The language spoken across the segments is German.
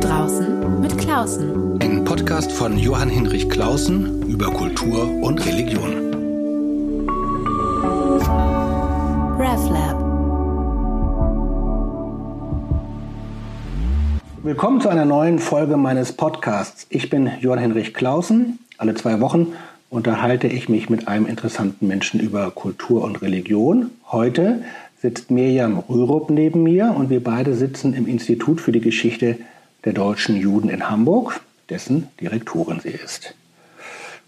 draußen mit Klausen. Ein Podcast von Johann Hinrich Klausen über Kultur und Religion. RevLab. Willkommen zu einer neuen Folge meines Podcasts. Ich bin Johann Hinrich Klausen. Alle zwei Wochen unterhalte ich mich mit einem interessanten Menschen über Kultur und Religion. Heute sitzt Mirjam Rürup neben mir und wir beide sitzen im Institut für die Geschichte der deutschen Juden in Hamburg, dessen Direktorin sie ist.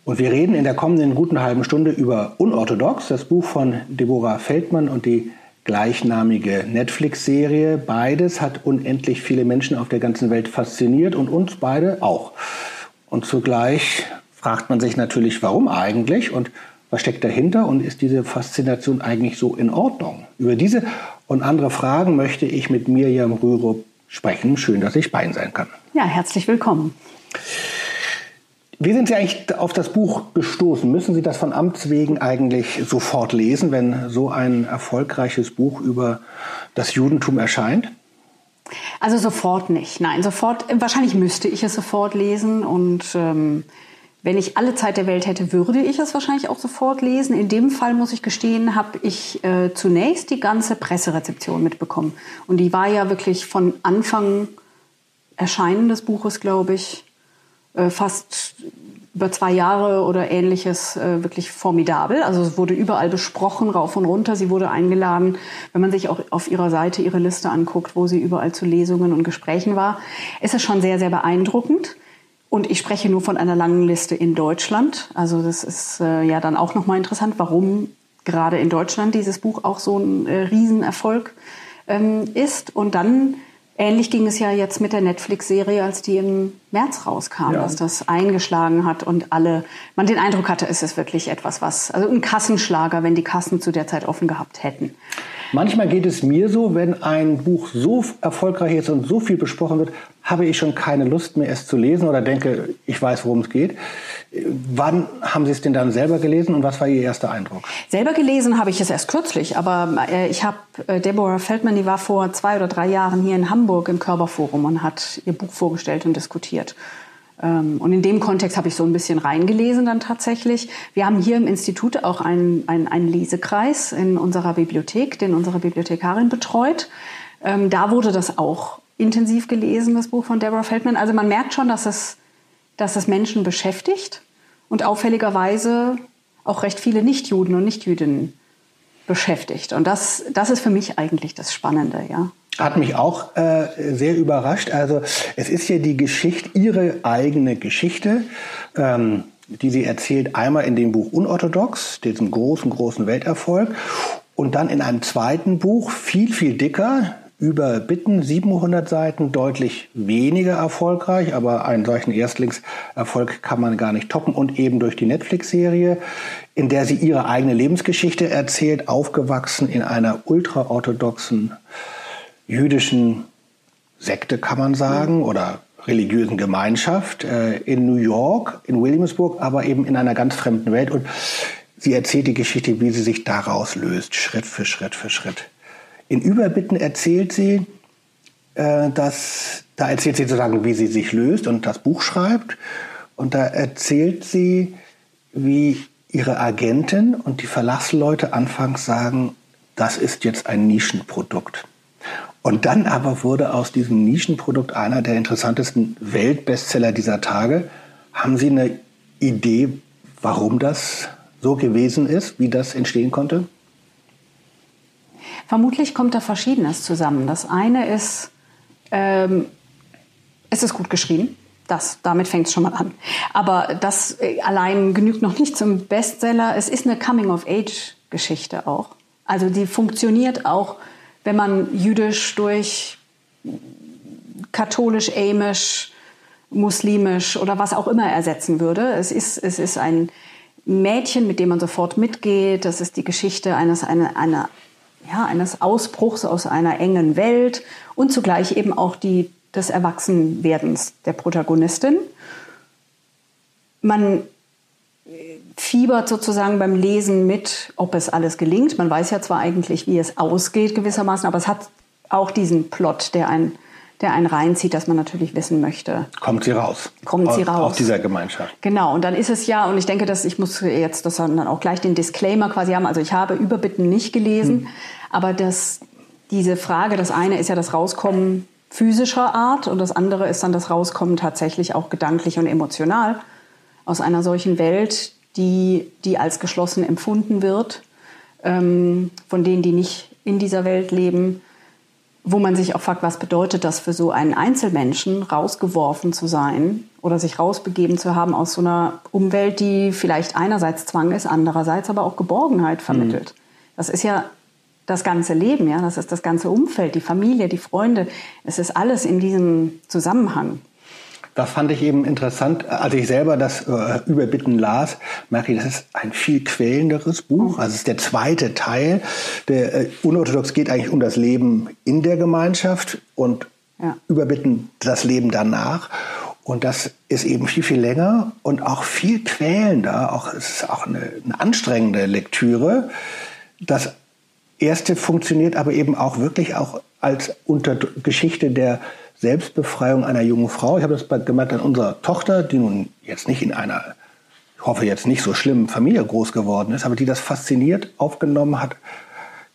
Und wir reden in der kommenden guten halben Stunde über Unorthodox, das Buch von Deborah Feldmann und die gleichnamige Netflix-Serie. Beides hat unendlich viele Menschen auf der ganzen Welt fasziniert und uns beide auch. Und zugleich fragt man sich natürlich, warum eigentlich und was steckt dahinter und ist diese Faszination eigentlich so in Ordnung? Über diese und andere Fragen möchte ich mit Mirjam Rürup sprechen. Schön, dass ich bei Ihnen sein kann. Ja, herzlich willkommen. Wie sind Sie eigentlich auf das Buch gestoßen? Müssen Sie das von Amts wegen eigentlich sofort lesen, wenn so ein erfolgreiches Buch über das Judentum erscheint? Also sofort nicht. Nein, sofort. Wahrscheinlich müsste ich es sofort lesen und ähm, wenn ich alle Zeit der Welt hätte, würde ich es wahrscheinlich auch sofort lesen. In dem Fall muss ich gestehen, habe ich äh, zunächst die ganze Presserezeption mitbekommen. Und die war ja wirklich von Anfang Erscheinen des Buches, glaube ich, äh, fast über zwei Jahre oder ähnliches äh, wirklich formidabel. Also es wurde überall besprochen, rauf und runter. Sie wurde eingeladen. Wenn man sich auch auf ihrer Seite ihre Liste anguckt, wo sie überall zu Lesungen und Gesprächen war, ist es schon sehr, sehr beeindruckend. Und ich spreche nur von einer langen Liste in Deutschland. Also das ist äh, ja dann auch nochmal interessant, warum gerade in Deutschland dieses Buch auch so ein äh, Riesenerfolg ähm, ist. Und dann ähnlich ging es ja jetzt mit der Netflix-Serie, als die im März rauskam, ja. dass das eingeschlagen hat und alle, man den Eindruck hatte, es ist wirklich etwas, was, also ein Kassenschlager, wenn die Kassen zu der Zeit offen gehabt hätten. Manchmal geht es mir so, wenn ein Buch so erfolgreich ist und so viel besprochen wird, habe ich schon keine Lust mehr, es zu lesen oder denke, ich weiß, worum es geht. Wann haben Sie es denn dann selber gelesen und was war Ihr erster Eindruck? Selber gelesen habe ich es erst kürzlich, aber äh, ich habe äh, Deborah Feldman, die war vor zwei oder drei Jahren hier in Hamburg im Körperforum und hat ihr Buch vorgestellt und diskutiert. Ähm, und in dem Kontext habe ich so ein bisschen reingelesen dann tatsächlich. Wir haben hier im Institut auch einen, einen, einen Lesekreis in unserer Bibliothek, den unsere Bibliothekarin betreut. Ähm, da wurde das auch intensiv gelesen, das Buch von Deborah Feldman. Also man merkt schon, dass es, dass es Menschen beschäftigt und auffälligerweise auch recht viele Nichtjuden und Nichtjüdinnen beschäftigt. Und das, das ist für mich eigentlich das Spannende, ja. Hat mich auch äh, sehr überrascht. Also es ist ja die Geschichte, ihre eigene Geschichte, ähm, die sie erzählt, einmal in dem Buch Unorthodox, diesem großen, großen Welterfolg, und dann in einem zweiten Buch, viel, viel dicker, über Bitten, 700 Seiten, deutlich weniger erfolgreich, aber einen solchen Erstlingserfolg kann man gar nicht toppen und eben durch die Netflix-Serie, in der sie ihre eigene Lebensgeschichte erzählt, aufgewachsen in einer ultraorthodoxen jüdischen Sekte, kann man sagen, oder religiösen Gemeinschaft äh, in New York, in Williamsburg, aber eben in einer ganz fremden Welt. Und sie erzählt die Geschichte, wie sie sich daraus löst, Schritt für Schritt für Schritt. In Überbitten erzählt sie, äh, dass, da erzählt sie sozusagen, wie sie sich löst und das Buch schreibt. Und da erzählt sie, wie ihre Agentin und die Verlagsleute anfangs sagen, das ist jetzt ein Nischenprodukt. Und dann aber wurde aus diesem Nischenprodukt einer der interessantesten Weltbestseller dieser Tage. Haben Sie eine Idee, warum das so gewesen ist, wie das entstehen konnte? Vermutlich kommt da Verschiedenes zusammen. Das eine ist, ähm, es ist gut geschrieben. Das, damit fängt es schon mal an. Aber das äh, allein genügt noch nicht zum Bestseller. Es ist eine Coming-of-Age-Geschichte auch. Also die funktioniert auch wenn man jüdisch durch katholisch, amisch, muslimisch oder was auch immer ersetzen würde. Es ist, es ist ein Mädchen, mit dem man sofort mitgeht. Das ist die Geschichte eines, eine, einer, ja, eines Ausbruchs aus einer engen Welt und zugleich eben auch die, des Erwachsenwerdens der Protagonistin. Man fiebert sozusagen beim Lesen mit, ob es alles gelingt. Man weiß ja zwar eigentlich, wie es ausgeht gewissermaßen, aber es hat auch diesen Plot, der ein der einen reinzieht, dass man natürlich wissen möchte. Kommt sie raus? Kommt sie aus, raus? Aus dieser Gemeinschaft. Genau, und dann ist es ja, und ich denke, dass ich muss jetzt das dann auch gleich den Disclaimer quasi haben. Also ich habe Überbitten nicht gelesen, hm. aber das, diese Frage, das eine ist ja das Rauskommen physischer Art und das andere ist dann das Rauskommen tatsächlich auch gedanklich und emotional aus einer solchen Welt, die, die als geschlossen empfunden wird, ähm, von denen, die nicht in dieser Welt leben, wo man sich auch fragt, was bedeutet das für so einen Einzelmenschen, rausgeworfen zu sein oder sich rausbegeben zu haben aus so einer Umwelt, die vielleicht einerseits Zwang ist, andererseits aber auch Geborgenheit vermittelt. Mhm. Das ist ja das ganze Leben, ja, das ist das ganze Umfeld, die Familie, die Freunde, es ist alles in diesem Zusammenhang. Das fand ich eben interessant. Als ich selber das äh, Überbitten las, merke ich, das ist ein viel quälenderes Buch. Also es ist der zweite Teil. Der äh, Unorthodox geht eigentlich um das Leben in der Gemeinschaft und ja. Überbitten das Leben danach. Und das ist eben viel, viel länger und auch viel quälender. Auch, es ist auch eine, eine anstrengende Lektüre. Das erste funktioniert aber eben auch wirklich auch als unter Geschichte der Selbstbefreiung einer jungen Frau. Ich habe das gemerkt an unserer Tochter, die nun jetzt nicht in einer, ich hoffe jetzt nicht so schlimmen Familie groß geworden ist, aber die das fasziniert aufgenommen hat.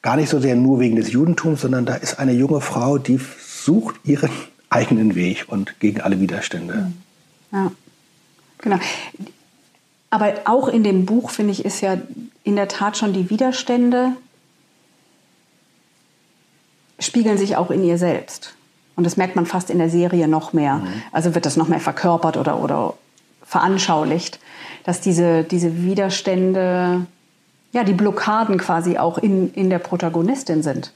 Gar nicht so sehr nur wegen des Judentums, sondern da ist eine junge Frau, die sucht ihren eigenen Weg und gegen alle Widerstände. Ja, genau. Aber auch in dem Buch, finde ich, ist ja in der Tat schon die Widerstände spiegeln sich auch in ihr selbst. Und das merkt man fast in der Serie noch mehr. Mhm. Also wird das noch mehr verkörpert oder, oder veranschaulicht, dass diese, diese Widerstände, ja, die Blockaden quasi auch in, in der Protagonistin sind.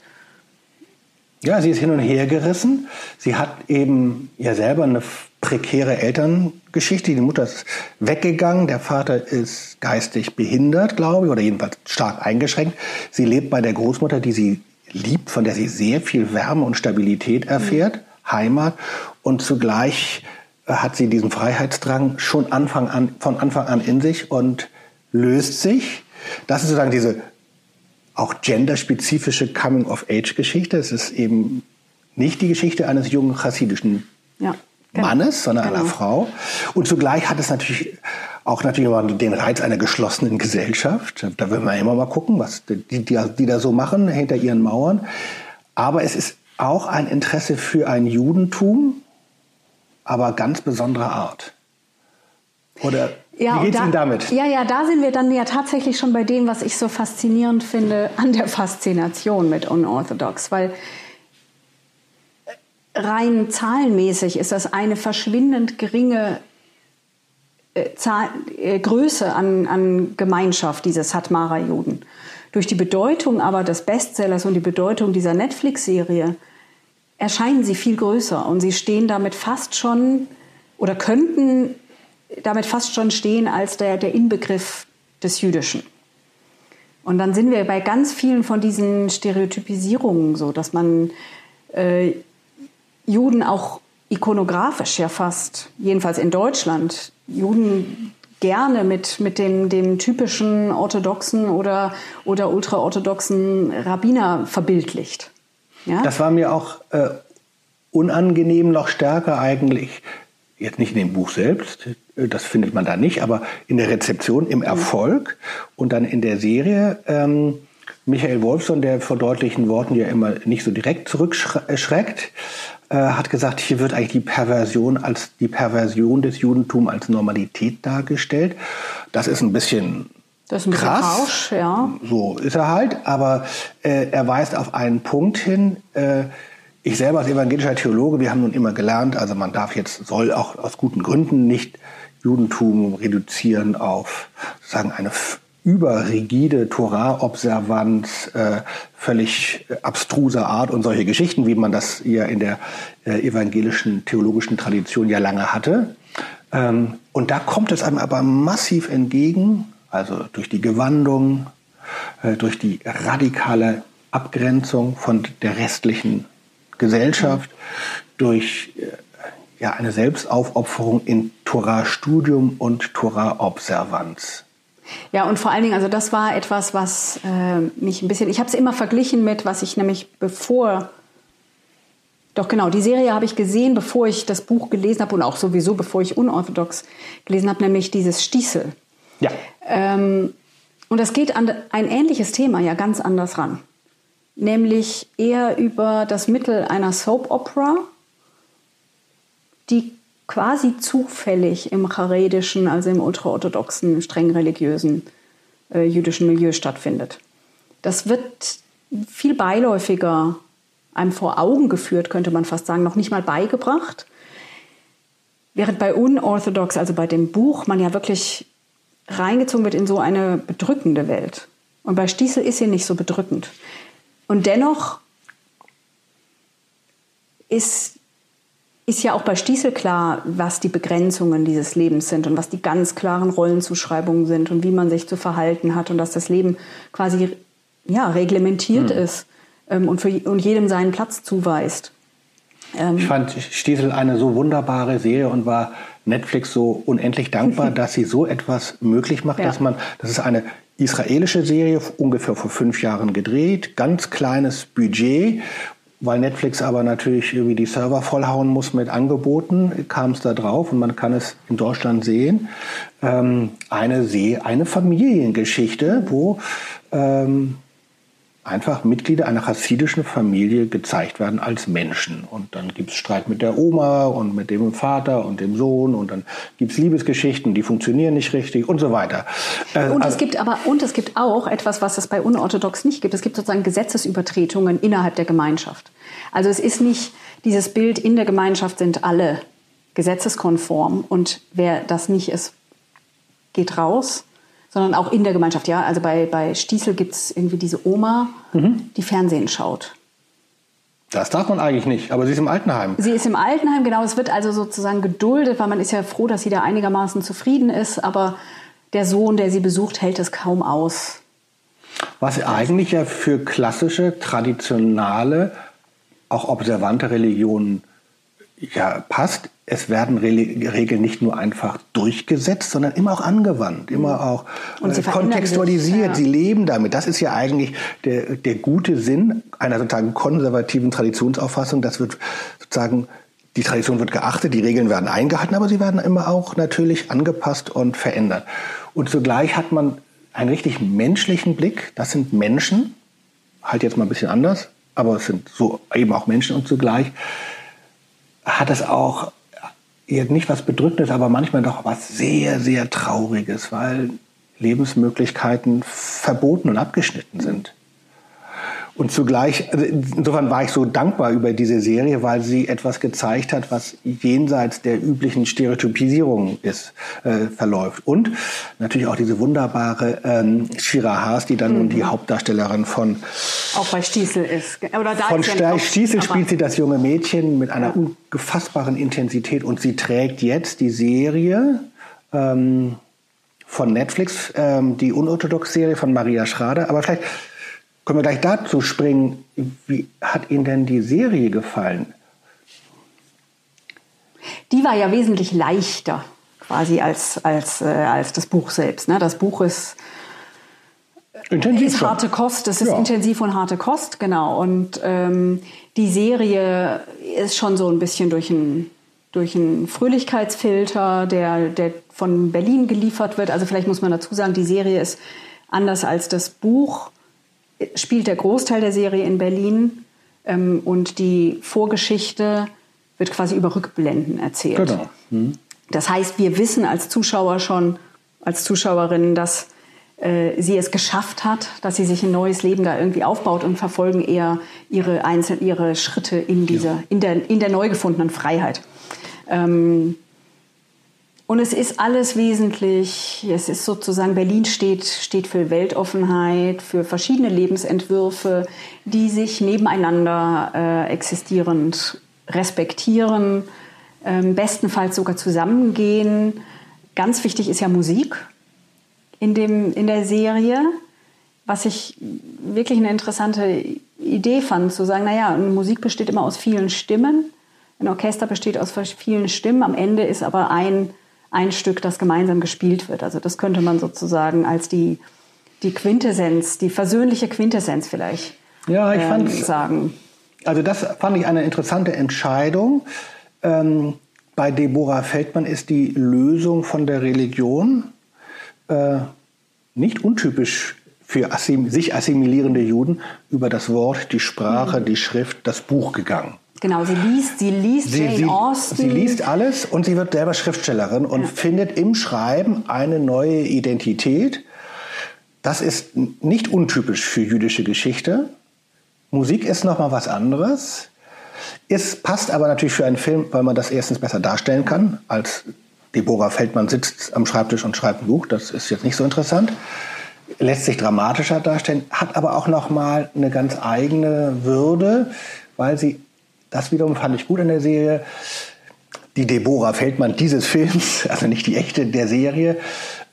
Ja, sie ist hin und her gerissen. Sie hat eben ja selber eine prekäre Elterngeschichte. Die Mutter ist weggegangen, der Vater ist geistig behindert, glaube ich, oder jedenfalls stark eingeschränkt. Sie lebt bei der Großmutter, die sie liebt, von der sie sehr viel Wärme und Stabilität erfährt, mhm. Heimat und zugleich äh, hat sie diesen Freiheitsdrang schon Anfang an, von Anfang an in sich und löst sich. Das ist sozusagen diese auch genderspezifische Coming-of-Age-Geschichte. Es ist eben nicht die Geschichte eines jungen chassidischen ja, genau. Mannes, sondern genau. einer Frau. Und zugleich hat es natürlich auch natürlich immer den Reiz einer geschlossenen Gesellschaft. Da will man immer mal gucken, was die, die, die da so machen hinter ihren Mauern. Aber es ist auch ein Interesse für ein Judentum, aber ganz besonderer Art. Oder ja, wie geht's da, Ihnen damit? Ja, ja, da sind wir dann ja tatsächlich schon bei dem, was ich so faszinierend finde an der Faszination mit Unorthodox, weil rein zahlenmäßig ist das eine verschwindend geringe Zahl, äh, Größe an, an Gemeinschaft dieses Satmara-Juden. Durch die Bedeutung aber des Bestsellers und die Bedeutung dieser Netflix-Serie erscheinen sie viel größer und sie stehen damit fast schon oder könnten damit fast schon stehen als der, der Inbegriff des Jüdischen. Und dann sind wir bei ganz vielen von diesen Stereotypisierungen so, dass man äh, Juden auch ikonografisch ja fast, jedenfalls in Deutschland, Juden gerne mit, mit dem, dem typischen orthodoxen oder, oder ultraorthodoxen Rabbiner verbildlicht. Ja? Das war mir auch äh, unangenehm noch stärker eigentlich, jetzt nicht in dem Buch selbst, äh, das findet man da nicht, aber in der Rezeption, im Erfolg und dann in der Serie. Ähm, Michael Wolfson, der vor deutlichen Worten ja immer nicht so direkt zurückschreckt, äh, hat gesagt, hier wird eigentlich die Perversion als die Perversion des Judentums als Normalität dargestellt. Das ist ein bisschen das ist ein krass. Rausch, ja. So ist er halt, aber äh, er weist auf einen Punkt hin. Äh, ich selber als evangelischer Theologe, wir haben nun immer gelernt, also man darf jetzt, soll auch aus guten Gründen nicht Judentum reduzieren auf sagen eine überrigide Torah-Observanz, äh, völlig abstruser Art und solche Geschichten, wie man das ja in der äh, evangelischen theologischen Tradition ja lange hatte. Ähm, und da kommt es einem aber massiv entgegen, also durch die Gewandung, äh, durch die radikale Abgrenzung von der restlichen Gesellschaft, durch äh, ja, eine Selbstaufopferung in Torah-Studium und Torah-Observanz. Ja, und vor allen Dingen, also das war etwas, was äh, mich ein bisschen, ich habe es immer verglichen mit, was ich nämlich bevor Doch genau, die Serie habe ich gesehen, bevor ich das Buch gelesen habe und auch sowieso, bevor ich unorthodox gelesen habe, nämlich dieses Stiesel. Ja. Ähm, und das geht an ein ähnliches Thema ja ganz anders ran. Nämlich eher über das Mittel einer Soap Opera, die quasi zufällig im charedischen, also im ultraorthodoxen, streng religiösen äh, jüdischen Milieu stattfindet. Das wird viel beiläufiger einem vor Augen geführt, könnte man fast sagen, noch nicht mal beigebracht. Während bei Unorthodox, also bei dem Buch, man ja wirklich reingezogen wird in so eine bedrückende Welt. Und bei Stiesel ist sie nicht so bedrückend. Und dennoch ist, ist ja auch bei Stiesel klar, was die Begrenzungen dieses Lebens sind und was die ganz klaren Rollenzuschreibungen sind und wie man sich zu verhalten hat und dass das Leben quasi ja, reglementiert hm. ist ähm, und, für, und jedem seinen Platz zuweist. Ähm, ich fand Stiesel eine so wunderbare Serie und war Netflix so unendlich dankbar, dass sie so etwas möglich macht, ja. dass man, das ist eine israelische Serie, ungefähr vor fünf Jahren gedreht, ganz kleines Budget, weil Netflix aber natürlich irgendwie die Server vollhauen muss mit Angeboten, kam es da drauf und man kann es in Deutschland sehen. Ähm, eine, See, eine Familiengeschichte, wo ähm, einfach Mitglieder einer chassidischen Familie gezeigt werden als Menschen. Und dann gibt es Streit mit der Oma und mit dem Vater und dem Sohn und dann gibt es Liebesgeschichten, die funktionieren nicht richtig und so weiter. Äh, und es also gibt aber und es gibt auch etwas, was es bei unorthodox nicht gibt. Es gibt sozusagen Gesetzesübertretungen innerhalb der Gemeinschaft. Also es ist nicht dieses Bild in der Gemeinschaft sind alle gesetzeskonform und wer das nicht ist, geht raus, sondern auch in der Gemeinschaft. Ja, also bei, bei Stiesel gibt es irgendwie diese Oma, mhm. die Fernsehen schaut. Das darf man eigentlich nicht, aber sie ist im Altenheim. Sie ist im Altenheim, genau. Es wird also sozusagen geduldet, weil man ist ja froh, dass sie da einigermaßen zufrieden ist, aber der Sohn, der sie besucht, hält es kaum aus. Was eigentlich ja für klassische, traditionale, auch observante Religionen ja, passt, es werden Regeln nicht nur einfach durchgesetzt, sondern immer auch angewandt, immer mhm. auch äh, kontextualisiert. Sich, ja. Sie leben damit. Das ist ja eigentlich der, der gute Sinn einer sozusagen konservativen Traditionsauffassung. Das wird sozusagen die Tradition wird geachtet, die Regeln werden eingehalten, aber sie werden immer auch natürlich angepasst und verändert. Und zugleich hat man einen richtig menschlichen Blick. Das sind Menschen, halt jetzt mal ein bisschen anders, aber es sind so eben auch Menschen und zugleich hat es auch nicht was Bedrückendes, aber manchmal doch was sehr, sehr Trauriges, weil Lebensmöglichkeiten verboten und abgeschnitten sind. Und zugleich, also insofern war ich so dankbar über diese Serie, weil sie etwas gezeigt hat, was jenseits der üblichen Stereotypisierung ist, äh, verläuft. Und natürlich auch diese wunderbare ähm, Shira Haas, die dann mhm. nun die Hauptdarstellerin von auch bei Stiesel ist. Oder da von ist ja Stiesel spielt sie das junge Mädchen mit einer ja. ungefassbaren Intensität und sie trägt jetzt die Serie. Ähm, von Netflix, ähm, die Unorthodox-Serie von Maria Schrader. Aber vielleicht können wir gleich dazu springen. Wie hat Ihnen denn die Serie gefallen? Die war ja wesentlich leichter quasi als, als, äh, als das Buch selbst. Ne? Das Buch ist, intensiv ist harte Kost, das ist ja. intensiv und harte Kost, genau. Und ähm, die Serie ist schon so ein bisschen durch einen durch einen Fröhlichkeitsfilter, der, der von Berlin geliefert wird. Also vielleicht muss man dazu sagen, die Serie ist anders als das Buch spielt der Großteil der Serie in Berlin ähm, und die Vorgeschichte wird quasi über Rückblenden erzählt. Genau. Mhm. Das heißt, wir wissen als Zuschauer schon, als Zuschauerinnen, dass äh, sie es geschafft hat, dass sie sich ein neues Leben da irgendwie aufbaut und verfolgen eher ihre, Einzel ihre Schritte in, dieser, ja. in, der, in der neu gefundenen Freiheit. Ähm, und es ist alles wesentlich, es ist sozusagen, Berlin steht, steht für Weltoffenheit, für verschiedene Lebensentwürfe, die sich nebeneinander äh, existierend respektieren, ähm, bestenfalls sogar zusammengehen. Ganz wichtig ist ja Musik in, dem, in der Serie, was ich wirklich eine interessante Idee fand, zu sagen, naja, Musik besteht immer aus vielen Stimmen, ein Orchester besteht aus vielen Stimmen, am Ende ist aber ein ein Stück, das gemeinsam gespielt wird. Also das könnte man sozusagen als die, die Quintessenz, die versöhnliche Quintessenz vielleicht ja, ich ähm, sagen. Also das fand ich eine interessante Entscheidung. Ähm, bei Deborah Feldmann ist die Lösung von der Religion äh, nicht untypisch für assim sich assimilierende Juden über das Wort, die Sprache, mhm. die Schrift, das Buch gegangen. Genau, sie liest, sie liest sie, Jane sie, Austen. Sie liest alles und sie wird selber Schriftstellerin und ja. findet im Schreiben eine neue Identität. Das ist nicht untypisch für jüdische Geschichte. Musik ist noch mal was anderes. Es passt aber natürlich für einen Film, weil man das erstens besser darstellen kann, als Deborah Feldmann sitzt am Schreibtisch und schreibt ein Buch. Das ist jetzt nicht so interessant. Lässt sich dramatischer darstellen, hat aber auch noch mal eine ganz eigene Würde, weil sie, das wiederum fand ich gut in der Serie, die Deborah Feldmann dieses Films, also nicht die echte der Serie,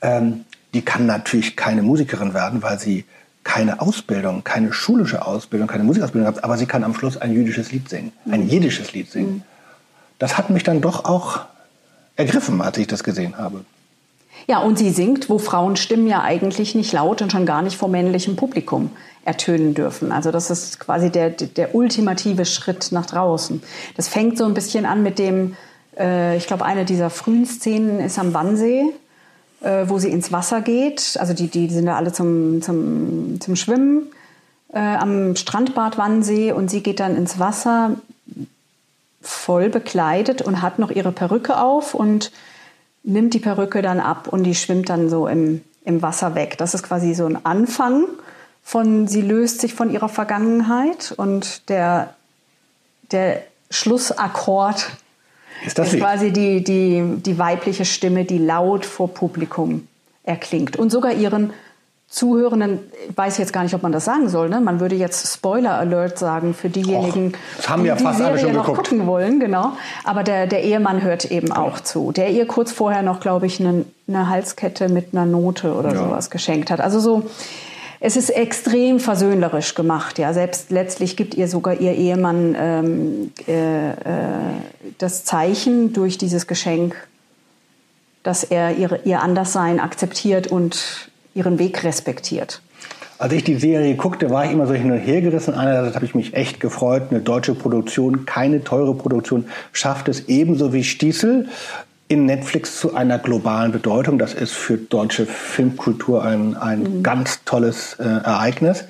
ähm, die kann natürlich keine Musikerin werden, weil sie keine Ausbildung, keine schulische Ausbildung, keine Musikausbildung hat, aber sie kann am Schluss ein jüdisches Lied singen, ein jiddisches Lied singen. Das hat mich dann doch auch ergriffen, als ich das gesehen habe. Ja, und sie singt, wo Frauenstimmen ja eigentlich nicht laut und schon gar nicht vor männlichem Publikum ertönen dürfen. Also das ist quasi der, der ultimative Schritt nach draußen. Das fängt so ein bisschen an mit dem, äh, ich glaube, eine dieser frühen Szenen ist am Wannsee, äh, wo sie ins Wasser geht. Also die, die sind da alle zum, zum, zum Schwimmen äh, am Strandbad Wannsee und sie geht dann ins Wasser voll bekleidet und hat noch ihre Perücke auf und nimmt die Perücke dann ab und die schwimmt dann so im, im Wasser weg. Das ist quasi so ein Anfang von, sie löst sich von ihrer Vergangenheit und der, der Schlussakkord ist, das ist quasi die, die, die weibliche Stimme, die laut vor Publikum erklingt und sogar ihren Zuhörenden, weiß jetzt gar nicht, ob man das sagen soll. Ne? Man würde jetzt Spoiler Alert sagen für diejenigen, Och, haben die ja fast alle schon noch geguckt. gucken wollen, genau. Aber der, der Ehemann hört eben auch zu, der ihr kurz vorher noch, glaube ich, eine, eine Halskette mit einer Note oder ja. sowas geschenkt hat. Also so, es ist extrem versöhnlerisch gemacht. Ja, selbst letztlich gibt ihr sogar ihr Ehemann ähm, äh, äh, das Zeichen durch dieses Geschenk, dass er ihre, ihr Anderssein akzeptiert und ihren Weg respektiert. Als ich die Serie guckte, war ich immer so hin und her gerissen. Einerseits habe ich mich echt gefreut, eine deutsche Produktion, keine teure Produktion, schafft es ebenso wie Stiesel in Netflix zu einer globalen Bedeutung. Das ist für deutsche Filmkultur ein, ein mhm. ganz tolles äh, Ereignis.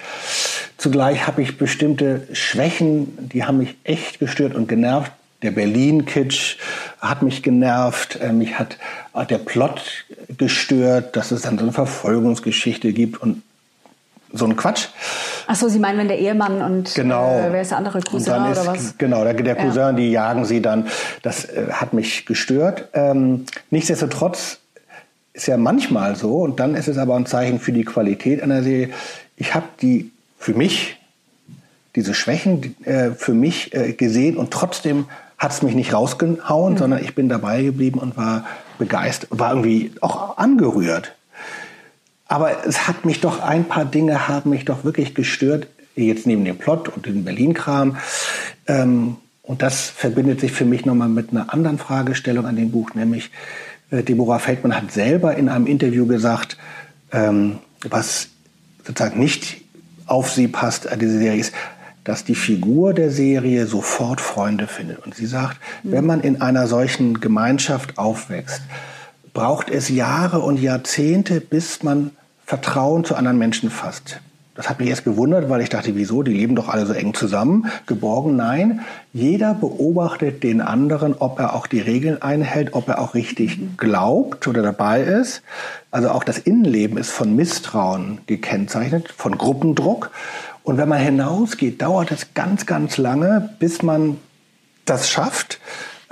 Zugleich habe ich bestimmte Schwächen, die haben mich echt gestört und genervt. Der Berlin-Kitsch hat mich genervt. Äh, mich hat der Plot gestört, dass es dann so eine Verfolgungsgeschichte gibt und so ein Quatsch. Ach so, Sie meinen, wenn der Ehemann und genau. äh, wer ist der andere Cousin ist, oder was? Genau, der, der Cousin, ja. die jagen sie dann. Das äh, hat mich gestört. Ähm, nichtsdestotrotz ist ja manchmal so und dann ist es aber ein Zeichen für die Qualität einer Serie. Ich habe die für mich diese Schwächen äh, für mich äh, gesehen und trotzdem hat es mich nicht rausgehauen, mhm. sondern ich bin dabei geblieben und war begeistert, war irgendwie auch angerührt. Aber es hat mich doch, ein paar Dinge haben mich doch wirklich gestört, jetzt neben dem Plot und dem Berlin-Kram. Ähm, und das verbindet sich für mich nochmal mit einer anderen Fragestellung an dem Buch, nämlich äh, Deborah Feldmann hat selber in einem Interview gesagt, ähm, was sozusagen nicht auf sie passt an diese Serie ist, dass die Figur der Serie sofort Freunde findet. Und sie sagt, mhm. wenn man in einer solchen Gemeinschaft aufwächst, braucht es Jahre und Jahrzehnte, bis man Vertrauen zu anderen Menschen fasst. Das hat mich erst gewundert, weil ich dachte, wieso? Die leben doch alle so eng zusammen, geborgen. Nein, jeder beobachtet den anderen, ob er auch die Regeln einhält, ob er auch richtig glaubt oder dabei ist. Also auch das Innenleben ist von Misstrauen gekennzeichnet, von Gruppendruck. Und wenn man hinausgeht, dauert es ganz, ganz lange, bis man das schafft,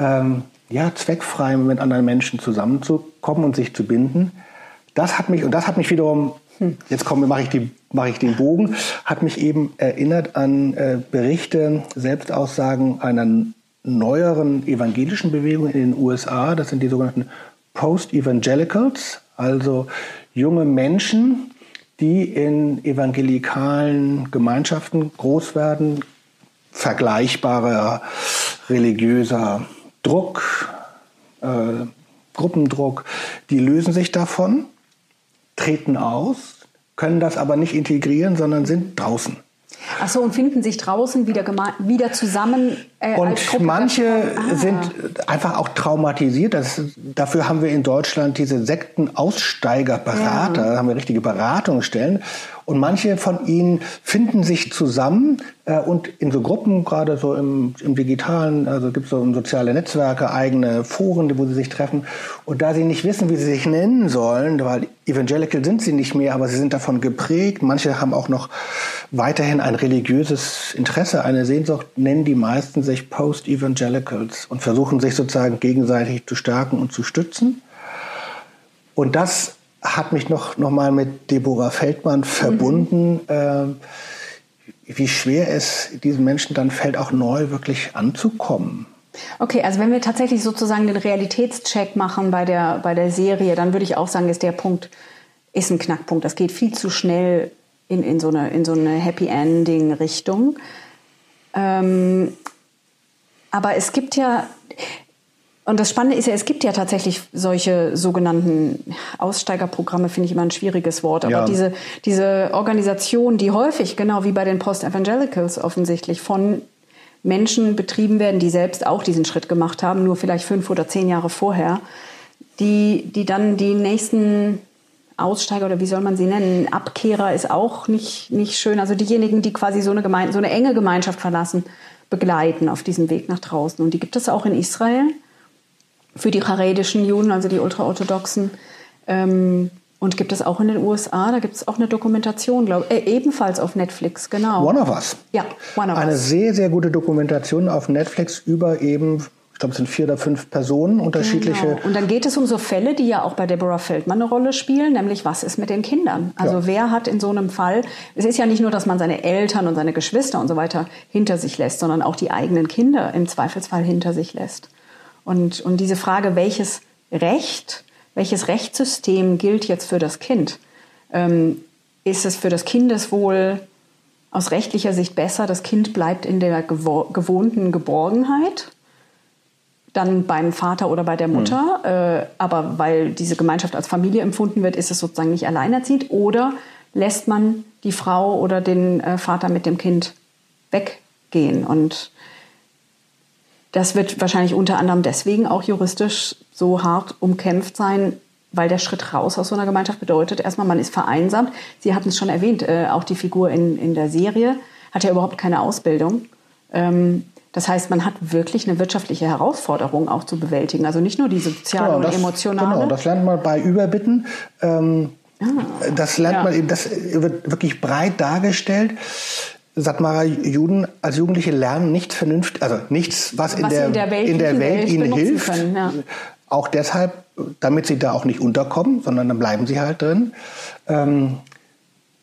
ähm, ja, zweckfrei mit anderen Menschen zusammenzukommen und sich zu binden. Das hat mich, und das hat mich wiederum, hm, jetzt komme, mache ich, die, mache ich den Bogen, hat mich eben erinnert an äh, Berichte, Selbstaussagen einer neueren evangelischen Bewegung in den USA. Das sind die sogenannten Post-Evangelicals, also junge Menschen, die in evangelikalen Gemeinschaften groß werden, vergleichbarer religiöser Druck, äh, Gruppendruck, die lösen sich davon, treten aus, können das aber nicht integrieren, sondern sind draußen. Ach so, und finden sich draußen wieder, wieder zusammen. Äh, und manche ah. sind einfach auch traumatisiert. Das, dafür haben wir in Deutschland diese Sektenaussteigerberater, ja. da haben wir richtige Beratungsstellen. Und manche von ihnen finden sich zusammen äh, und in so Gruppen, gerade so im, im Digitalen, also gibt es so soziale Netzwerke, eigene Foren, wo sie sich treffen. Und da sie nicht wissen, wie sie sich nennen sollen, weil evangelical sind sie nicht mehr, aber sie sind davon geprägt. Manche haben auch noch weiterhin ein religiöses Interesse, eine Sehnsucht, nennen die meisten sich Post-Evangelicals und versuchen sich sozusagen gegenseitig zu stärken und zu stützen. Und das hat mich noch, noch mal mit Deborah Feldmann verbunden, mhm. äh, wie schwer es diesen Menschen dann fällt, auch neu wirklich anzukommen. Okay, also wenn wir tatsächlich sozusagen den Realitätscheck machen bei der, bei der Serie, dann würde ich auch sagen, ist der Punkt, ist ein Knackpunkt. Das geht viel zu schnell in, in, so, eine, in so eine Happy Ending-Richtung. Ähm, aber es gibt ja, und das Spannende ist ja, es gibt ja tatsächlich solche sogenannten Aussteigerprogramme, finde ich immer ein schwieriges Wort. Aber ja. diese, diese Organisation, die häufig, genau wie bei den Post-Evangelicals offensichtlich, von Menschen betrieben werden, die selbst auch diesen Schritt gemacht haben, nur vielleicht fünf oder zehn Jahre vorher, die, die dann die nächsten Aussteiger oder wie soll man sie nennen, Abkehrer ist auch nicht, nicht schön. Also diejenigen, die quasi so eine, Gemeinde, so eine enge Gemeinschaft verlassen, begleiten auf diesem Weg nach draußen. Und die gibt es auch in Israel für die charedischen Juden, also die ultraorthodoxen. Ähm, und gibt es auch in den USA, da gibt es auch eine Dokumentation, glaube ich, äh, ebenfalls auf Netflix, genau. One of Us. Ja, One of Eine Us. sehr, sehr gute Dokumentation auf Netflix über eben, ich glaube, es sind vier oder fünf Personen, unterschiedliche. Genau. Und dann geht es um so Fälle, die ja auch bei Deborah Feldman eine Rolle spielen, nämlich was ist mit den Kindern? Also ja. wer hat in so einem Fall, es ist ja nicht nur, dass man seine Eltern und seine Geschwister und so weiter hinter sich lässt, sondern auch die eigenen Kinder im Zweifelsfall hinter sich lässt. Und, und diese Frage, welches Recht, welches Rechtssystem gilt jetzt für das Kind? Ähm, ist es für das Kindeswohl aus rechtlicher Sicht besser, das Kind bleibt in der gewohnten Geborgenheit? Dann beim Vater oder bei der Mutter, mhm. äh, aber weil diese Gemeinschaft als Familie empfunden wird, ist es sozusagen nicht alleinerziehend. Oder lässt man die Frau oder den äh, Vater mit dem Kind weggehen? Und das wird wahrscheinlich unter anderem deswegen auch juristisch so hart umkämpft sein, weil der Schritt raus aus so einer Gemeinschaft bedeutet, erstmal, man ist vereinsamt. Sie hatten es schon erwähnt, äh, auch die Figur in, in der Serie hat ja überhaupt keine Ausbildung. Ähm, das heißt, man hat wirklich eine wirtschaftliche Herausforderung auch zu bewältigen. Also nicht nur die soziale genau, das, und emotionale. Genau, das lernt man bei Überbitten. Ähm, ah, das lernt ja. man eben, das wird wirklich breit dargestellt. Satmarer Juden als Jugendliche lernen nichts vernünftig, also nichts, was, was in, der, in der Welt, in der Welt ihnen hilft. Können, ja. Auch deshalb, damit sie da auch nicht unterkommen, sondern dann bleiben sie halt drin. Ähm,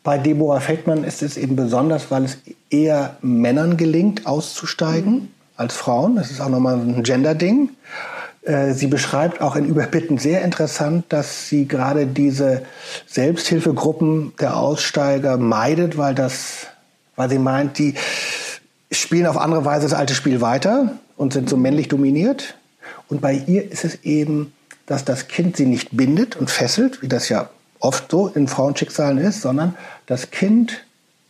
bei Deborah Feldmann ist es eben besonders, weil es eher Männern gelingt, auszusteigen mhm. als Frauen. Das ist auch nochmal ein Gender-Ding. Äh, sie beschreibt auch in Überbitten sehr interessant, dass sie gerade diese Selbsthilfegruppen der Aussteiger meidet, weil das weil sie meint, die spielen auf andere Weise das alte Spiel weiter und sind so männlich dominiert. Und bei ihr ist es eben, dass das Kind sie nicht bindet und fesselt, wie das ja oft so in Frauenschicksalen ist, sondern das Kind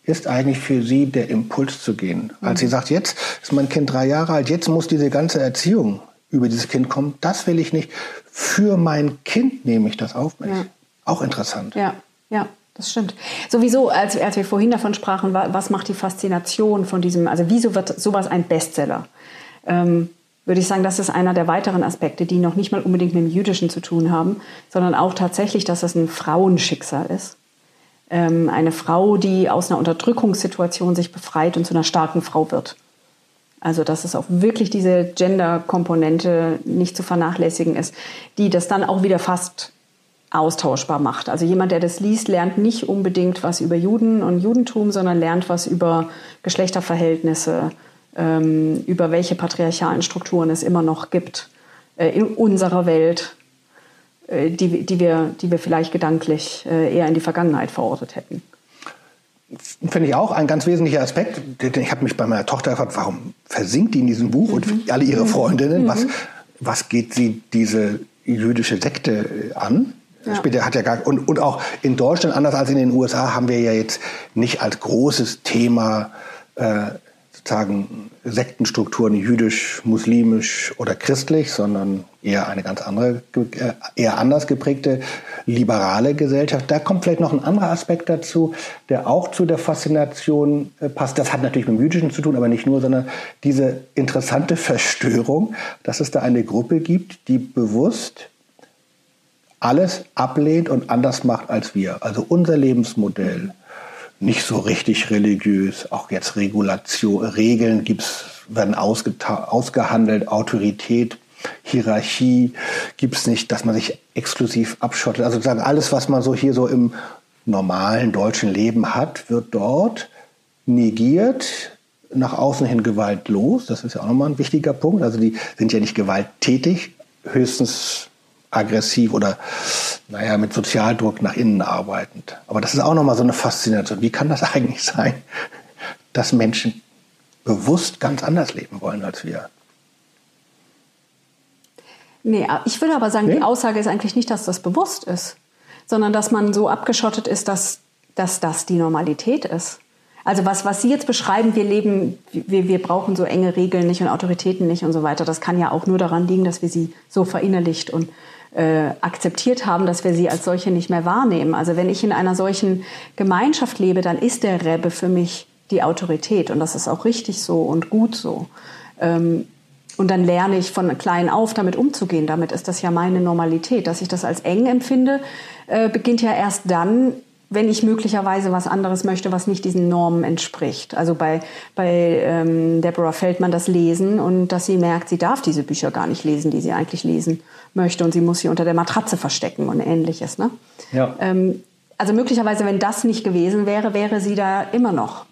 ist eigentlich für sie der Impuls zu gehen. Als sie mhm. sagt, jetzt ist mein Kind drei Jahre alt, jetzt muss diese ganze Erziehung über dieses Kind kommen, das will ich nicht. Für mein Kind nehme ich das auf mich. Ja. Auch interessant. Ja, ja. Das stimmt. Sowieso, als, als wir vorhin davon sprachen, was macht die Faszination von diesem, also wieso wird sowas ein Bestseller? Ähm, würde ich sagen, das ist einer der weiteren Aspekte, die noch nicht mal unbedingt mit dem Jüdischen zu tun haben, sondern auch tatsächlich, dass es ein Frauenschicksal ist. Ähm, eine Frau, die aus einer Unterdrückungssituation sich befreit und zu einer starken Frau wird. Also dass es auch wirklich diese Gender-Komponente nicht zu vernachlässigen ist, die das dann auch wieder fast austauschbar macht. Also jemand, der das liest, lernt nicht unbedingt was über Juden und Judentum, sondern lernt was über Geschlechterverhältnisse, ähm, über welche patriarchalen Strukturen es immer noch gibt äh, in unserer Welt, äh, die, die, wir, die wir vielleicht gedanklich äh, eher in die Vergangenheit verortet hätten. Finde ich auch ein ganz wesentlicher Aspekt. Ich habe mich bei meiner Tochter gefragt, warum versinkt die in diesem Buch mhm. und alle ihre Freundinnen? Mhm. Was, was geht sie diese jüdische Sekte an? Ja. Später hat ja gar und, und auch in Deutschland anders als in den USA haben wir ja jetzt nicht als großes Thema äh, sozusagen Sektenstrukturen jüdisch, muslimisch oder christlich, sondern eher eine ganz andere, äh, eher anders geprägte liberale Gesellschaft. Da kommt vielleicht noch ein anderer Aspekt dazu, der auch zu der Faszination äh, passt. Das hat natürlich mit dem Jüdischen zu tun, aber nicht nur, sondern diese interessante Verstörung, dass es da eine Gruppe gibt, die bewusst alles ablehnt und anders macht als wir. Also unser Lebensmodell nicht so richtig religiös. Auch jetzt Regulation, Regeln gibt's, werden ausgehandelt, Autorität, Hierarchie gibt's nicht, dass man sich exklusiv abschottet. Also sozusagen alles, was man so hier so im normalen deutschen Leben hat, wird dort negiert, nach außen hin gewaltlos. Das ist ja auch nochmal ein wichtiger Punkt. Also die sind ja nicht gewalttätig, höchstens aggressiv oder naja, mit Sozialdruck nach innen arbeitend. Aber das ist auch nochmal so eine Faszination. Wie kann das eigentlich sein, dass Menschen bewusst ganz anders leben wollen als wir? Nee, ich würde aber sagen, nee? die Aussage ist eigentlich nicht, dass das bewusst ist, sondern dass man so abgeschottet ist, dass, dass das die Normalität ist. Also was, was Sie jetzt beschreiben, wir leben, wir, wir brauchen so enge Regeln nicht und Autoritäten nicht und so weiter, das kann ja auch nur daran liegen, dass wir sie so verinnerlicht und äh, akzeptiert haben, dass wir sie als solche nicht mehr wahrnehmen. Also wenn ich in einer solchen Gemeinschaft lebe, dann ist der Rebbe für mich die Autorität und das ist auch richtig so und gut so. Ähm, und dann lerne ich von klein auf damit umzugehen. Damit ist das ja meine Normalität. Dass ich das als eng empfinde, äh, beginnt ja erst dann, wenn ich möglicherweise was anderes möchte, was nicht diesen Normen entspricht. Also bei, bei ähm, Deborah Feldman das Lesen und dass sie merkt, sie darf diese Bücher gar nicht lesen, die sie eigentlich lesen möchte und sie muss sie unter der Matratze verstecken und ähnliches. Ne? Ja. Ähm, also möglicherweise, wenn das nicht gewesen wäre, wäre sie da immer noch.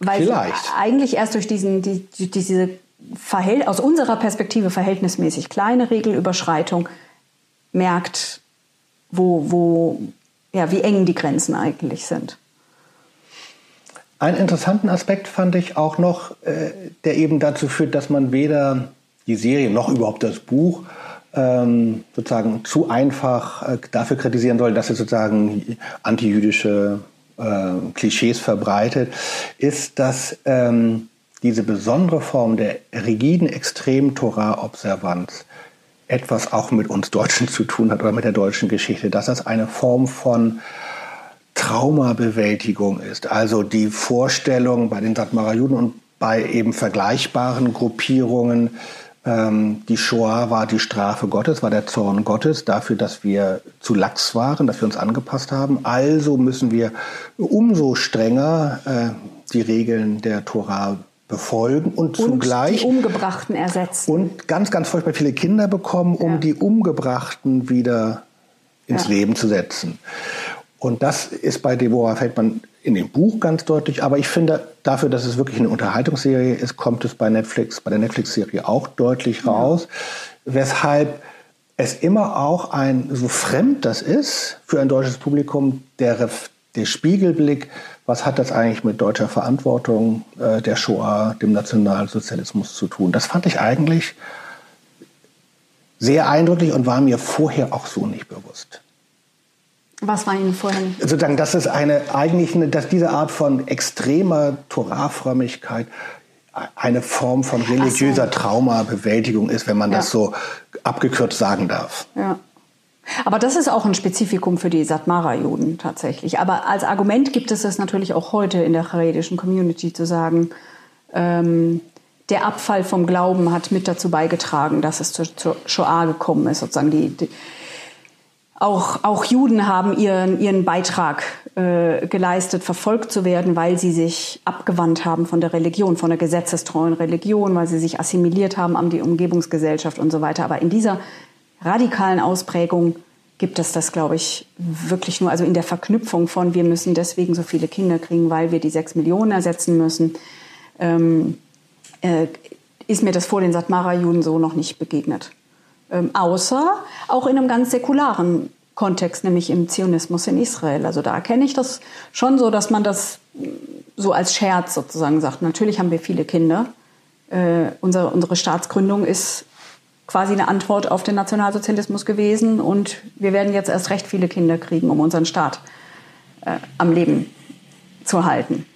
Weil Vielleicht. sie eigentlich erst durch diesen, die, diese Verhält aus unserer Perspektive verhältnismäßig kleine Regelüberschreitung merkt, wo, wo, ja, wie eng die Grenzen eigentlich sind. Einen interessanten Aspekt fand ich auch noch, äh, der eben dazu führt, dass man weder die Serie noch überhaupt das Buch ähm, sozusagen zu einfach äh, dafür kritisieren soll, dass es sozusagen antijüdische äh, Klischees verbreitet, ist, dass ähm, diese besondere Form der rigiden extremen Torah-Observanz etwas auch mit uns Deutschen zu tun hat oder mit der deutschen Geschichte, dass das eine Form von Traumabewältigung ist. Also die Vorstellung bei den Satmarer Juden und bei eben vergleichbaren Gruppierungen, ähm, die Shoah war die Strafe Gottes, war der Zorn Gottes dafür, dass wir zu lax waren, dass wir uns angepasst haben. Also müssen wir umso strenger äh, die Regeln der Torah befolgen und, und zugleich die Umgebrachten ersetzen. Und ganz, ganz furchtbar viele Kinder bekommen, um ja. die Umgebrachten wieder ins ja. Leben zu setzen. Und das ist bei Deborah Feldmann in dem Buch ganz deutlich, aber ich finde, dafür, dass es wirklich eine Unterhaltungsserie ist, kommt es bei Netflix, bei der Netflix-Serie auch deutlich raus, ja. weshalb es immer auch ein, so fremd das ist für ein deutsches Publikum, der, der Spiegelblick was hat das eigentlich mit deutscher Verantwortung äh, der Shoah, dem Nationalsozialismus zu tun? Das fand ich eigentlich sehr eindrücklich und war mir vorher auch so nicht bewusst. Was war Ihnen vorher nicht? Sozusagen, dass es eine eigentlich eine, dass diese Art von extremer Torahfrömmigkeit eine Form von religiöser so. Traumabewältigung ist, wenn man ja. das so abgekürzt sagen darf. Ja. Aber das ist auch ein Spezifikum für die Satmara-Juden tatsächlich. Aber als Argument gibt es das natürlich auch heute in der charedischen Community zu sagen, ähm, der Abfall vom Glauben hat mit dazu beigetragen, dass es zur, zur Shoah gekommen ist. Sozusagen die, die auch, auch Juden haben ihren, ihren Beitrag äh, geleistet, verfolgt zu werden, weil sie sich abgewandt haben von der Religion, von der gesetzestreuen Religion, weil sie sich assimiliert haben an die Umgebungsgesellschaft und so weiter. Aber in dieser radikalen Ausprägung gibt es das, glaube ich, wirklich nur, also in der Verknüpfung von, wir müssen deswegen so viele Kinder kriegen, weil wir die sechs Millionen ersetzen müssen, ähm, äh, ist mir das vor den Satmara-Juden so noch nicht begegnet. Ähm, außer auch in einem ganz säkularen Kontext, nämlich im Zionismus in Israel. Also da erkenne ich das schon so, dass man das so als Scherz sozusagen sagt. Natürlich haben wir viele Kinder. Äh, unsere, unsere Staatsgründung ist quasi eine Antwort auf den Nationalsozialismus gewesen und wir werden jetzt erst recht viele Kinder kriegen, um unseren Staat äh, am Leben zu halten.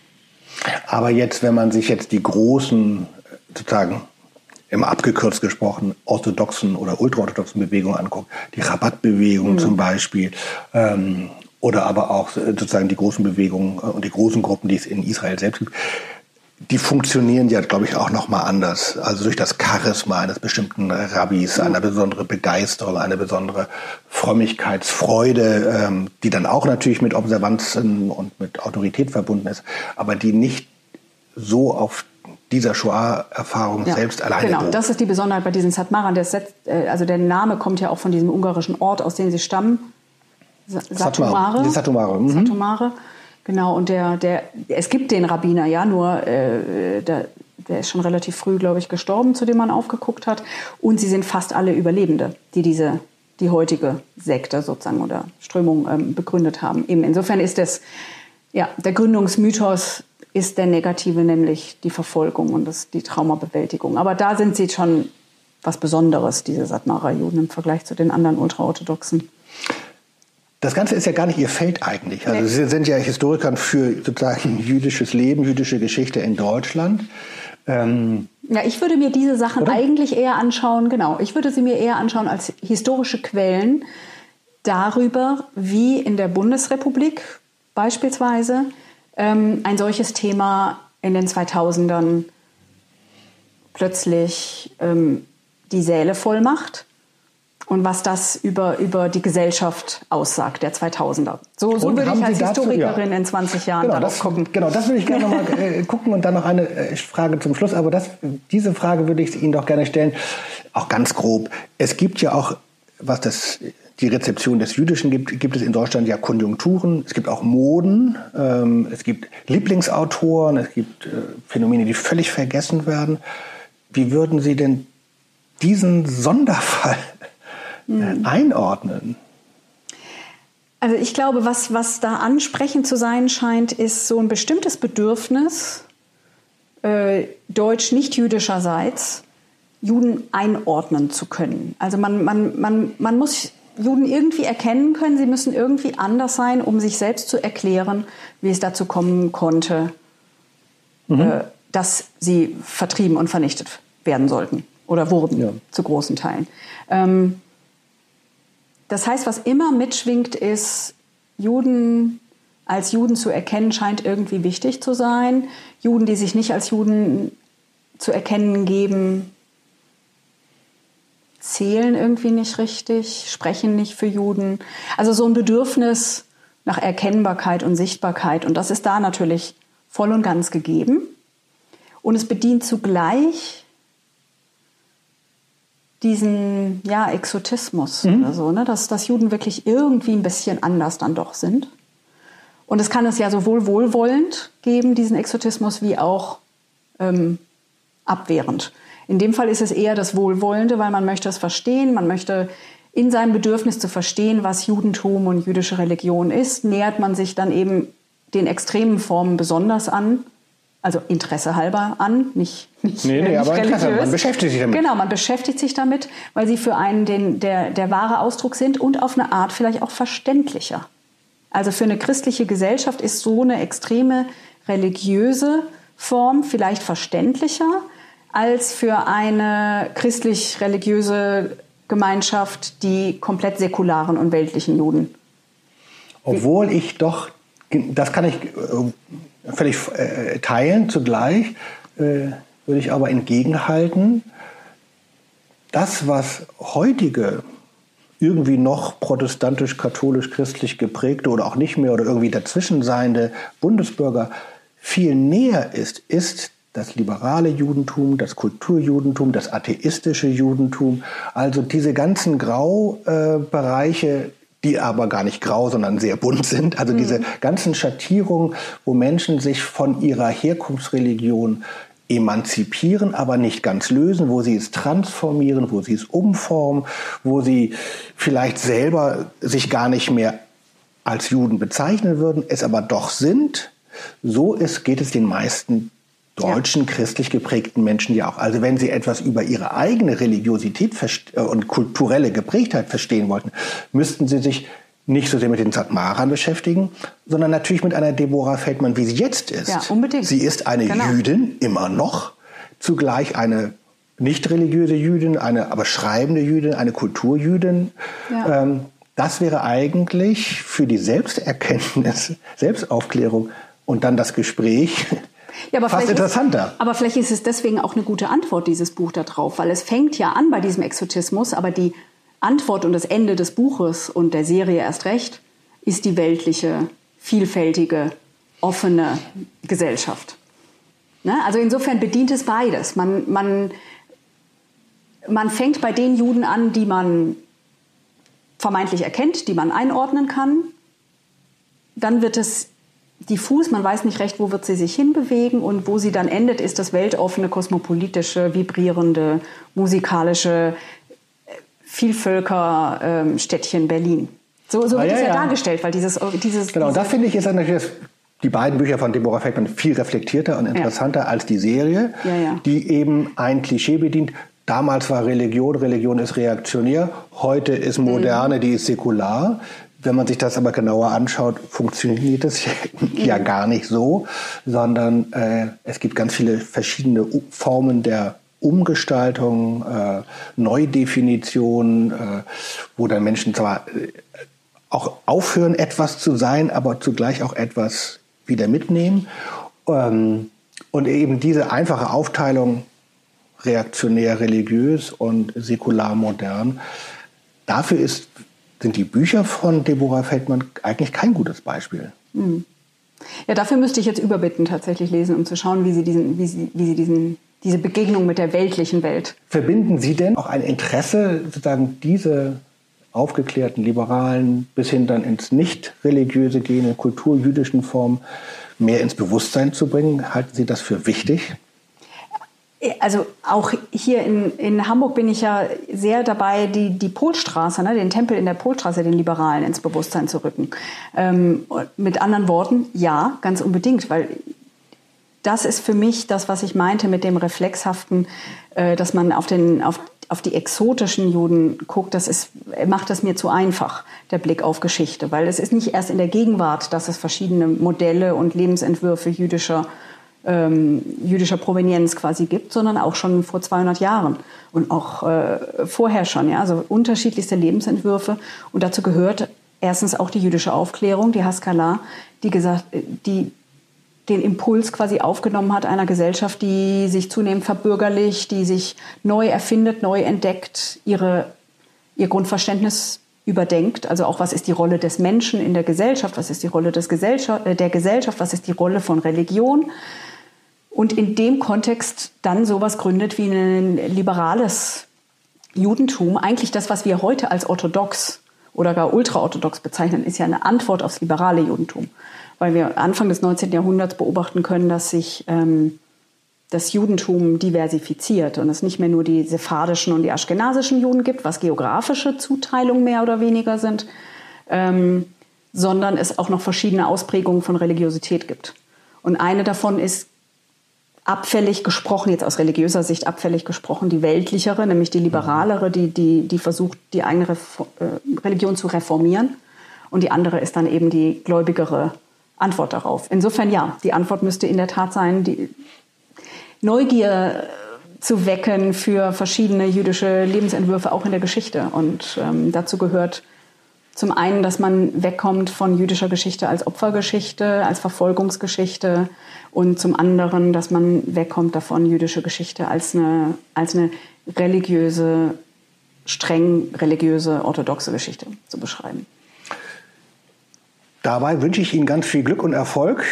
Aber jetzt, wenn man sich jetzt die großen, sozusagen immer abgekürzt gesprochen, orthodoxen oder ultraorthodoxen Bewegungen anguckt, die Rabattbewegung mhm. zum Beispiel, ähm, oder aber auch sozusagen die großen Bewegungen und die großen Gruppen, die es in Israel selbst gibt, die funktionieren ja, glaube ich, auch noch mal anders. Also durch das Charisma eines bestimmten Rabbis, eine besondere Begeisterung, eine besondere Frömmigkeitsfreude, ähm, die dann auch natürlich mit Observanzen und mit Autorität verbunden ist, aber die nicht so auf dieser Shoah-Erfahrung ja, selbst alleine Genau, das ist die Besonderheit bei diesen Satmaran. Der Set, äh, also der Name kommt ja auch von diesem ungarischen Ort, aus dem sie stammen. Satumare. Satumare. Mhm. Satumare. Genau, und der, der, es gibt den Rabbiner, ja, nur äh, der, der ist schon relativ früh, glaube ich, gestorben, zu dem man aufgeguckt hat. Und sie sind fast alle Überlebende, die diese, die heutige Sekte sozusagen oder Strömung ähm, begründet haben. Eben insofern ist es, ja, der Gründungsmythos ist der negative, nämlich die Verfolgung und das, die Traumabewältigung. Aber da sind sie schon was Besonderes, diese Satmara-Juden im Vergleich zu den anderen Ultraorthodoxen. Das Ganze ist ja gar nicht Ihr Feld eigentlich. Also nee. Sie sind ja Historiker für sozusagen jüdisches Leben, jüdische Geschichte in Deutschland. Ähm, ja, ich würde mir diese Sachen oder? eigentlich eher anschauen, genau, ich würde sie mir eher anschauen als historische Quellen darüber, wie in der Bundesrepublik beispielsweise ähm, ein solches Thema in den 2000ern plötzlich ähm, die Säle voll macht und was das über, über die Gesellschaft aussagt, der 2000er. So, so würde ich als dazu, Historikerin ja. in 20 Jahren genau, darauf gucken. Genau, das würde ich gerne nochmal äh, gucken und dann noch eine äh, Frage zum Schluss. Aber das, diese Frage würde ich Ihnen doch gerne stellen, auch ganz grob. Es gibt ja auch, was das die Rezeption des Jüdischen gibt, gibt es in Deutschland ja Konjunkturen, es gibt auch Moden, ähm, es gibt Lieblingsautoren, es gibt äh, Phänomene, die völlig vergessen werden. Wie würden Sie denn diesen Sonderfall mhm. einordnen? Also ich glaube, was, was da ansprechend zu sein scheint, ist so ein bestimmtes Bedürfnis äh, deutsch-nicht-jüdischerseits, Juden einordnen zu können. Also man, man, man, man muss Juden irgendwie erkennen können, sie müssen irgendwie anders sein, um sich selbst zu erklären, wie es dazu kommen konnte, mhm. äh, dass sie vertrieben und vernichtet werden sollten oder wurden ja. zu großen Teilen. Ähm, das heißt, was immer mitschwingt, ist, Juden als Juden zu erkennen, scheint irgendwie wichtig zu sein. Juden, die sich nicht als Juden zu erkennen geben, zählen irgendwie nicht richtig, sprechen nicht für Juden. Also so ein Bedürfnis nach Erkennbarkeit und Sichtbarkeit. Und das ist da natürlich voll und ganz gegeben. Und es bedient zugleich diesen ja, Exotismus mhm. oder so, ne? dass, dass Juden wirklich irgendwie ein bisschen anders dann doch sind. Und es kann es ja sowohl wohlwollend geben, diesen Exotismus, wie auch ähm, abwehrend. In dem Fall ist es eher das Wohlwollende, weil man möchte es verstehen, man möchte in seinem Bedürfnis zu verstehen, was Judentum und jüdische Religion ist, nähert man sich dann eben den extremen Formen besonders an also Interesse halber an, nicht, nicht, nee, nee, nicht aber religiös. Interesse, man beschäftigt sich damit. Genau, man beschäftigt sich damit, weil sie für einen den, der, der wahre Ausdruck sind und auf eine Art vielleicht auch verständlicher. Also für eine christliche Gesellschaft ist so eine extreme religiöse Form vielleicht verständlicher als für eine christlich-religiöse Gemeinschaft die komplett säkularen und weltlichen Juden. Obwohl ich doch, das kann ich äh, völlig äh, teilen. Zugleich äh, würde ich aber entgegenhalten, das, was heutige irgendwie noch protestantisch, katholisch, christlich geprägte oder auch nicht mehr oder irgendwie dazwischen seiende Bundesbürger viel näher ist, ist das liberale Judentum, das Kulturjudentum, das atheistische Judentum, also diese ganzen Graubereiche, die aber gar nicht grau, sondern sehr bunt sind. Also mhm. diese ganzen Schattierungen, wo Menschen sich von ihrer Herkunftsreligion emanzipieren, aber nicht ganz lösen, wo sie es transformieren, wo sie es umformen, wo sie vielleicht selber sich gar nicht mehr als Juden bezeichnen würden, es aber doch sind. So ist, geht es den meisten deutschen christlich geprägten Menschen ja auch. Also wenn sie etwas über ihre eigene Religiosität äh, und kulturelle Geprägtheit verstehen wollten, müssten sie sich nicht so sehr mit den Satmarern beschäftigen, sondern natürlich mit einer Deborah Feldmann, wie sie jetzt ist. Ja, unbedingt. Sie ist eine Genau. Jüdin, immer noch, zugleich eine nicht religiöse Jüdin, eine aber schreibende Jüdin, eine Kulturjüdin. Ja. Ähm, das wäre eigentlich für die Selbsterkenntnis, Selbstaufklärung und dann das Gespräch Ja, aber fast vielleicht interessanter. Ist, aber vielleicht ist es deswegen auch eine gute Antwort, dieses Buch da drauf, weil es fängt ja an bei diesem Exotismus, aber die Antwort und das Ende des Buches und der Serie erst recht ist die weltliche, vielfältige, offene Gesellschaft. Ne? Also insofern bedient es beides. Man, man, man fängt bei den Juden an, die man vermeintlich erkennt, die man einordnen kann. Dann wird es diffus, man weiß nicht recht, wo wird sie sich hinbewegen und wo sie dann endet, ist das weltoffene, kosmopolitische, vibrierende, musikalische äh, Vielvölker-Städtchen Berlin. So, so Ah, wird ja, es ja, ja. dargestellt, weil dieses, dieses Genau, diese, da finde ich, ist natürlich das, die beiden Bücher von Deborah Feldmann viel reflektierter und interessanter als die Serie, Ja, ja. die eben ein Klischee bedient. Damals war Religion, Religion ist reaktionär, heute ist Mhm. moderne, die ist säkular. Wenn man sich das aber genauer anschaut, funktioniert das ja Mhm. gar nicht so, sondern äh, es gibt ganz viele verschiedene Formen der Umgestaltung, äh, Neudefinition, äh, wo dann Menschen zwar äh, auch aufhören, etwas zu sein, aber zugleich auch etwas wieder mitnehmen. Ähm, und eben diese einfache Aufteilung reaktionär religiös und säkular modern, dafür ist, sind die Bücher von Deborah Feldmann eigentlich kein gutes Beispiel. ja, dafür müsste ich jetzt Überbitten tatsächlich lesen, um zu schauen, wie sie, diesen, wie sie, wie sie diesen, diese Begegnung mit der weltlichen Welt Verbinden Sie denn auch ein Interesse, sozusagen diese aufgeklärten Liberalen bis hin dann ins nicht religiöse gehen, in kulturjüdischen Form mehr ins Bewusstsein zu bringen? Halten Sie das für wichtig? Also auch hier in, in Hamburg bin ich ja sehr dabei, die, die Polstraße, ne, den Tempel in der Polstraße, den Liberalen ins Bewusstsein zu rücken. Ähm, mit anderen Worten, ja, ganz unbedingt, weil das ist für mich das, was ich meinte mit dem Reflexhaften, äh, dass man auf, den, auf, auf die exotischen Juden guckt. Das ist, macht es mir zu einfach, der Blick auf Geschichte. Weil es ist nicht erst in der Gegenwart, dass es verschiedene Modelle und Lebensentwürfe jüdischer, ähm, jüdischer Provenienz quasi gibt, sondern auch schon vor 200 Jahren und auch äh, vorher schon. Ja? Also unterschiedlichste Lebensentwürfe. Und dazu gehört erstens auch die jüdische Aufklärung, die Haskalah, die gesagt, die den Impuls quasi aufgenommen hat einer Gesellschaft, die sich zunehmend verbürgerlicht, die sich neu erfindet, neu entdeckt, ihre, ihr Grundverständnis überdenkt. Also auch, was ist die Rolle des Menschen in der Gesellschaft, was ist die Rolle des Gesellschaft, äh, der Gesellschaft, was ist die Rolle von Religion. Und in dem Kontext dann sowas gründet wie ein liberales Judentum. Eigentlich das, was wir heute als orthodox oder gar ultraorthodox bezeichnen, ist ja eine Antwort aufs liberale Judentum. Weil wir Anfang des 19. Jahrhunderts beobachten können, dass sich ähm, das Judentum diversifiziert und es nicht mehr nur die sephardischen und die aschkenasischen Juden gibt, was geografische Zuteilungen mehr oder weniger sind, ähm, sondern es auch noch verschiedene Ausprägungen von Religiosität gibt. Und eine davon ist abfällig gesprochen, jetzt aus religiöser Sicht abfällig gesprochen, die weltlichere, nämlich die liberalere, die, die, die versucht, die eigene Refo äh, Religion zu reformieren. Und die andere ist dann eben die gläubigere Antwort darauf. Insofern ja, die Antwort müsste in der Tat sein, die Neugier zu wecken für verschiedene jüdische Lebensentwürfe auch in der Geschichte. Und ähm, dazu gehört zum einen, dass man wegkommt von jüdischer Geschichte als Opfergeschichte, als Verfolgungsgeschichte und zum anderen, dass man wegkommt davon, jüdische Geschichte als eine, als eine religiöse, streng religiöse, orthodoxe Geschichte zu beschreiben. Dabei wünsche ich Ihnen ganz viel Glück und Erfolg.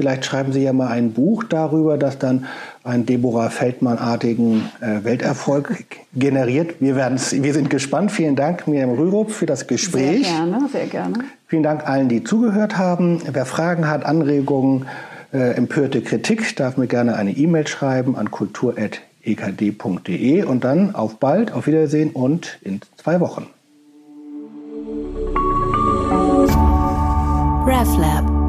Vielleicht schreiben Sie ja mal ein Buch darüber, das dann einen Deborah Feldmann-artigen äh, Welterfolg generiert. Wir, werden's, wir sind gespannt. Vielen Dank, Miriam Rürup, für das Gespräch. Sehr gerne, sehr gerne. Vielen Dank allen, die zugehört haben. Wer Fragen hat, Anregungen, äh, empörte Kritik, darf mir gerne eine E-Mail schreiben an kultur.ekd.de und dann auf bald, auf Wiedersehen und in zwei Wochen. RefLab